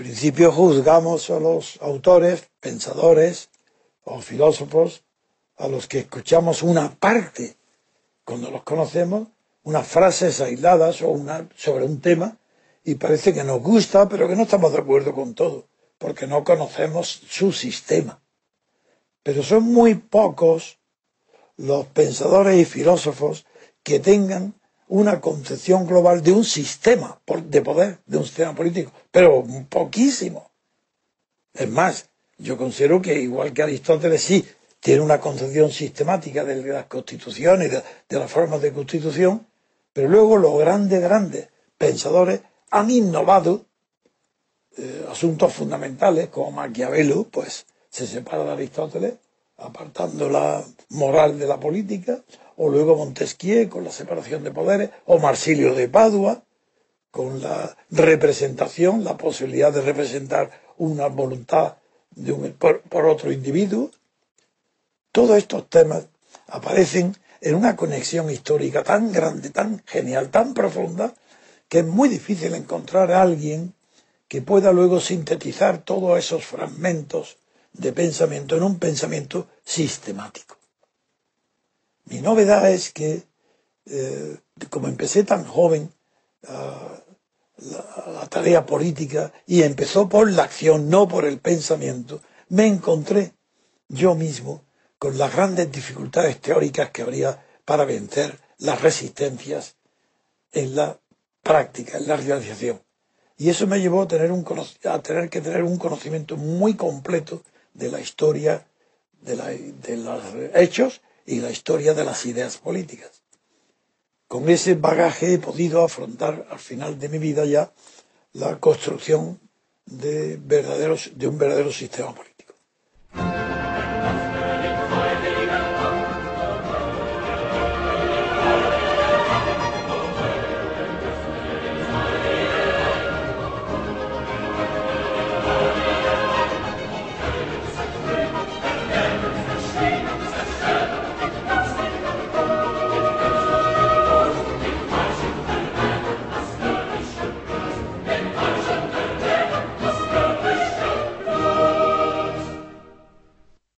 Principio juzgamos a los autores, pensadores o filósofos a los que escuchamos una parte, cuando los conocemos, unas frases aisladas o una, sobre un tema y parece que nos gusta, pero que no estamos de acuerdo con todo, porque no conocemos su sistema. Pero son muy pocos los pensadores y filósofos que tengan una concepción global de un sistema de poder, de un sistema político, pero poquísimo. Es más, yo considero que igual que Aristóteles sí tiene una concepción sistemática de las constituciones, de, las formas de constitución, pero luego los grandes, grandes pensadores han innovado eh, asuntos fundamentales, como Maquiavelo, pues se separa de Aristóteles, apartando la moral de la política, o luego Montesquieu con la separación de poderes, o Marsilio de Padua con la representación, la posibilidad de representar una voluntad por otro individuo. Todos estos temas aparecen en una conexión histórica tan grande, tan genial, tan profunda, que es muy difícil encontrar a alguien que pueda luego sintetizar todos esos fragmentos de pensamiento en un pensamiento sistemático. Mi novedad es que, eh, como empecé tan joven uh, la, la, tarea política y empezó por la acción, no por el pensamiento, me encontré yo mismo con las grandes dificultades teóricas que habría para vencer las resistencias en la práctica, en la realización. Y eso me llevó a tener, un, a tener que tener un conocimiento muy completo de la historia de, la, de los hechos y la historia de las ideas políticas. Con ese bagaje he podido afrontar al final de mi vida ya la construcción de, verdaderos, de un verdadero sistema político.